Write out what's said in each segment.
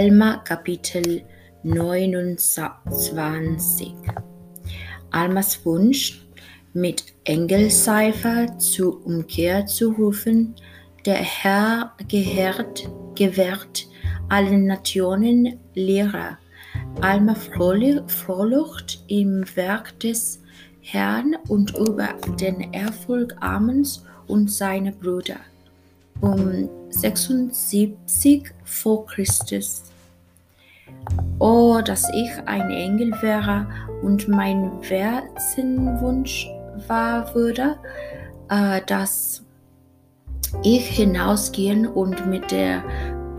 Alma Kapitel 29 Almas Wunsch, mit Engelseifer zur Umkehr zu rufen, der Herr gehört, gewährt allen Nationen Lehrer. Alma Frohlucht im Werk des Herrn und über den Erfolg Amens und seiner Brüder um 76 vor Christus. Oh, dass ich ein Engel wäre und mein Wunsch wahr würde, äh, dass ich hinausgehen und mit der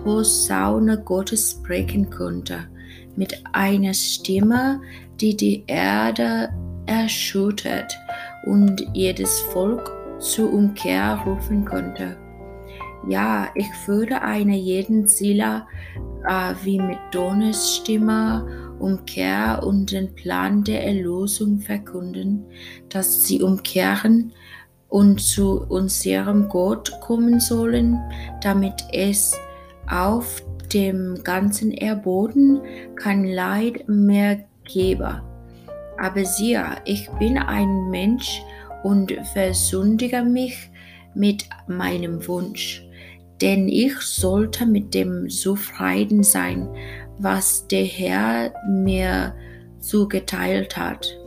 Posaune Gottes sprechen konnte, mit einer Stimme, die die Erde erschüttert und jedes Volk zur Umkehr rufen konnte. Ja, ich würde eine jeden Seele äh, wie mit Donners Stimme Umkehr und den Plan der Erlösung verkünden, dass sie umkehren und zu unserem Gott kommen sollen, damit es auf dem ganzen Erdboden kein Leid mehr gebe. Aber siehe, ich bin ein Mensch und versündige mich mit meinem Wunsch denn ich sollte mit dem zufrieden sein, was der Herr mir zugeteilt hat.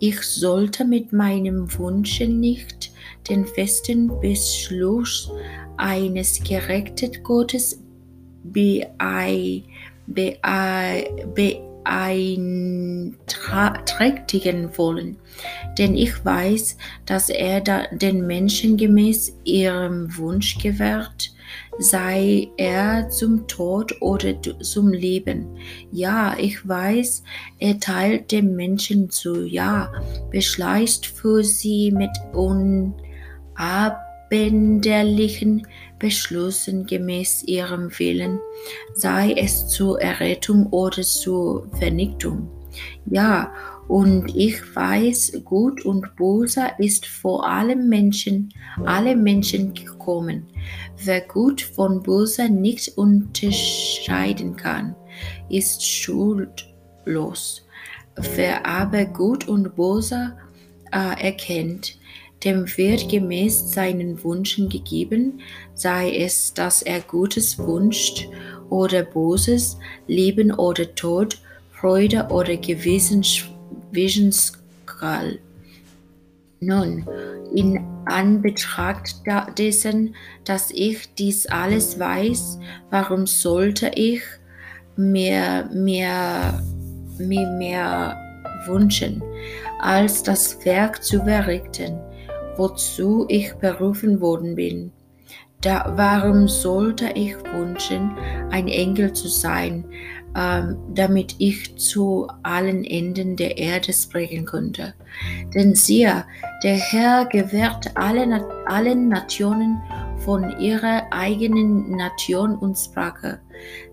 Ich sollte mit meinem Wunsche nicht den festen Beschluss eines gerechten Gottes beeinträchtigen wollen, denn ich weiß, dass er den Menschen gemäß ihrem Wunsch gewährt, sei er zum Tod oder zum Leben. Ja, ich weiß, er teilt dem Menschen zu, ja, beschleicht für sie mit unabänderlichen Beschlüssen gemäß ihrem Willen, sei es zur Errettung oder zur Vernichtung. Ja, und ich weiß, Gut und Böse ist vor allem Menschen, alle Menschen gekommen. Wer Gut von Böse nicht unterscheiden kann, ist schuldlos. Wer aber Gut und Böse äh, erkennt, dem wird gemäß seinen Wünschen gegeben, sei es, dass er Gutes wünscht oder Böses, Leben oder Tod, Freude oder Wissensgrad. Nun, in Anbetracht dessen, dass ich dies alles weiß, warum sollte ich mir mehr, mir mehr wünschen, als das Werk zu verrichten, wozu ich berufen worden bin? Da, warum sollte ich wünschen, ein Engel zu sein, ähm, damit ich zu allen Enden der Erde sprechen könnte. Denn siehe, der Herr gewährt alle, allen Nationen von ihrer eigenen Nation und Sprache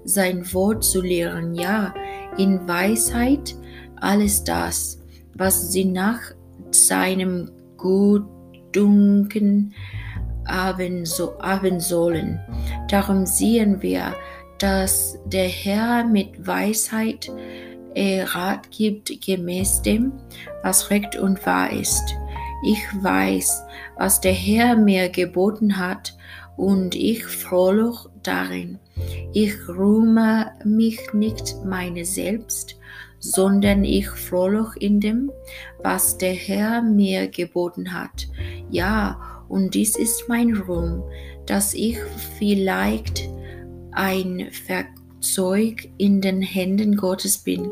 sein Wort zu lehren, ja, in Weisheit alles das, was sie nach seinem Gutdunken haben, so, haben sollen. Darum sehen wir, dass der Herr mit Weisheit äh, Rat gibt gemäß dem, was recht und wahr ist. Ich weiß, was der Herr mir geboten hat, und ich frohloch darin. Ich rühme mich nicht meine selbst, sondern ich frohloch in dem, was der Herr mir geboten hat. Ja, und dies ist mein Ruhm, dass ich vielleicht ein Werkzeug in den Händen Gottes bin,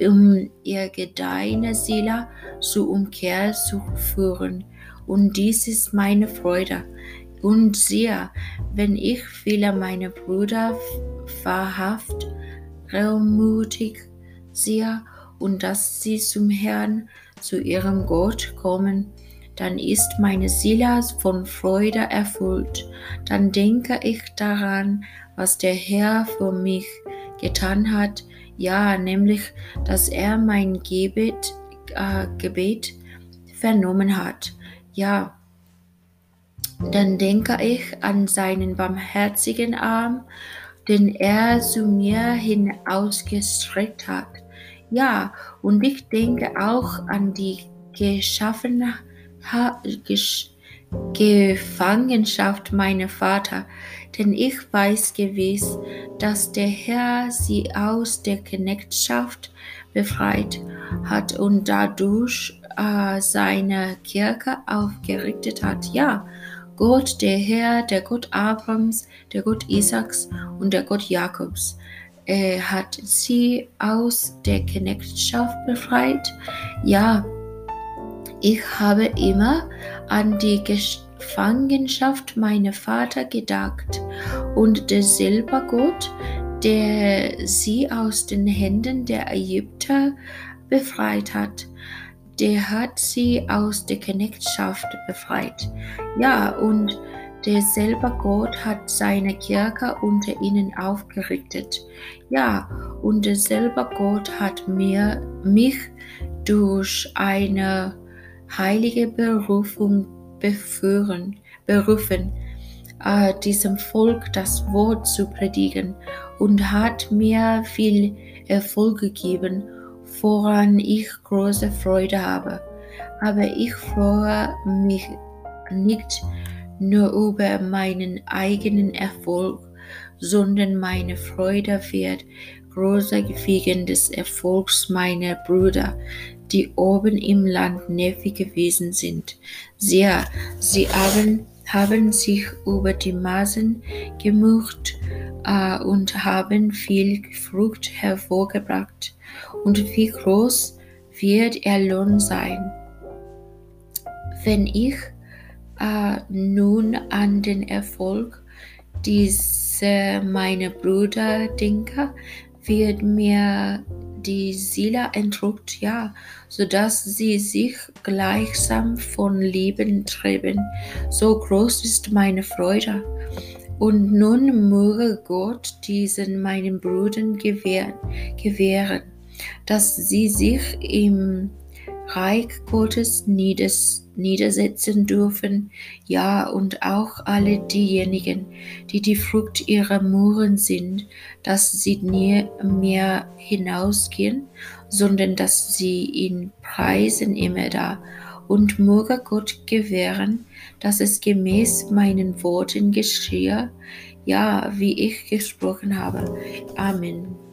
um ihr Gedeihen Seele zur Umkehr zu führen. Und dies ist meine Freude. Und siehe, wenn ich viele meiner Brüder wahrhaft reumutig sehe und dass sie zum Herrn, zu ihrem Gott kommen, dann ist meine Seele von Freude erfüllt. Dann denke ich daran, was der Herr für mich getan hat, ja, nämlich, dass er mein Gebet, äh, Gebet vernommen hat. Ja, dann denke ich an seinen barmherzigen Arm den er zu mir hin ausgestreckt hat. Ja, und ich denke auch an die geschaffene Gefangenschaft meiner Vater, denn ich weiß gewiss, dass der Herr sie aus der Knechtschaft befreit hat und dadurch äh, seine Kirche aufgerichtet hat. Ja, Gott, der Herr, der Gott Abrahams, der Gott Isaaks und der Gott Jakobs, er hat sie aus der Knechtschaft befreit. Ja, ich habe immer an die Gefangenschaft meiner Vater gedacht und derselbe Gott, der sie aus den Händen der Ägypter befreit hat, der hat sie aus der Knechtschaft befreit. Ja, und derselbe Gott hat seine Kirche unter ihnen aufgerichtet. Ja, und derselbe Gott hat mir, mich durch eine heilige Berufung beführen, berufen, äh, diesem Volk das Wort zu predigen und hat mir viel Erfolg gegeben, woran ich große Freude habe. Aber ich freue mich nicht nur über meinen eigenen Erfolg, sondern meine Freude wird größer wegen des Erfolgs meiner Brüder, die oben im Land Nephi gewesen sind. Sehr, sie haben, haben sich über die Maßen gemurrt äh, und haben viel Frucht hervorgebracht. Und wie groß wird ihr Lohn sein? Wenn ich äh, nun an den Erfolg dieser meine Brüder denke, wird mir die Seele entrückt, ja, so dass sie sich gleichsam von Leben treiben. So groß ist meine Freude. Und nun möge Gott diesen meinen Brüdern gewähren, gewähren dass sie sich im Reich Gottes niedersetzen dürfen, ja, und auch alle diejenigen, die die Frucht ihrer Muren sind, dass sie nie mehr hinausgehen, sondern dass sie ihn preisen immer da. Und möge Gott gewähren, dass es gemäß meinen Worten geschehe, ja, wie ich gesprochen habe. Amen.